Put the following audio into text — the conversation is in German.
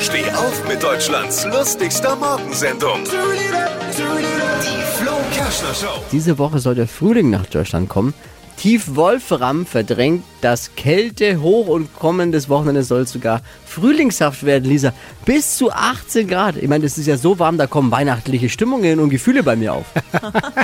Steh auf mit Deutschlands lustigster Morgensendung. Die Flo Kerschner Show. Diese Woche soll der Frühling nach Deutschland kommen. Tief Wolfram verdrängt das Kälte hoch und kommendes Wochenende soll es sogar frühlingshaft werden, Lisa. Bis zu 18 Grad. Ich meine, das ist ja so warm, da kommen weihnachtliche Stimmungen und Gefühle bei mir auf.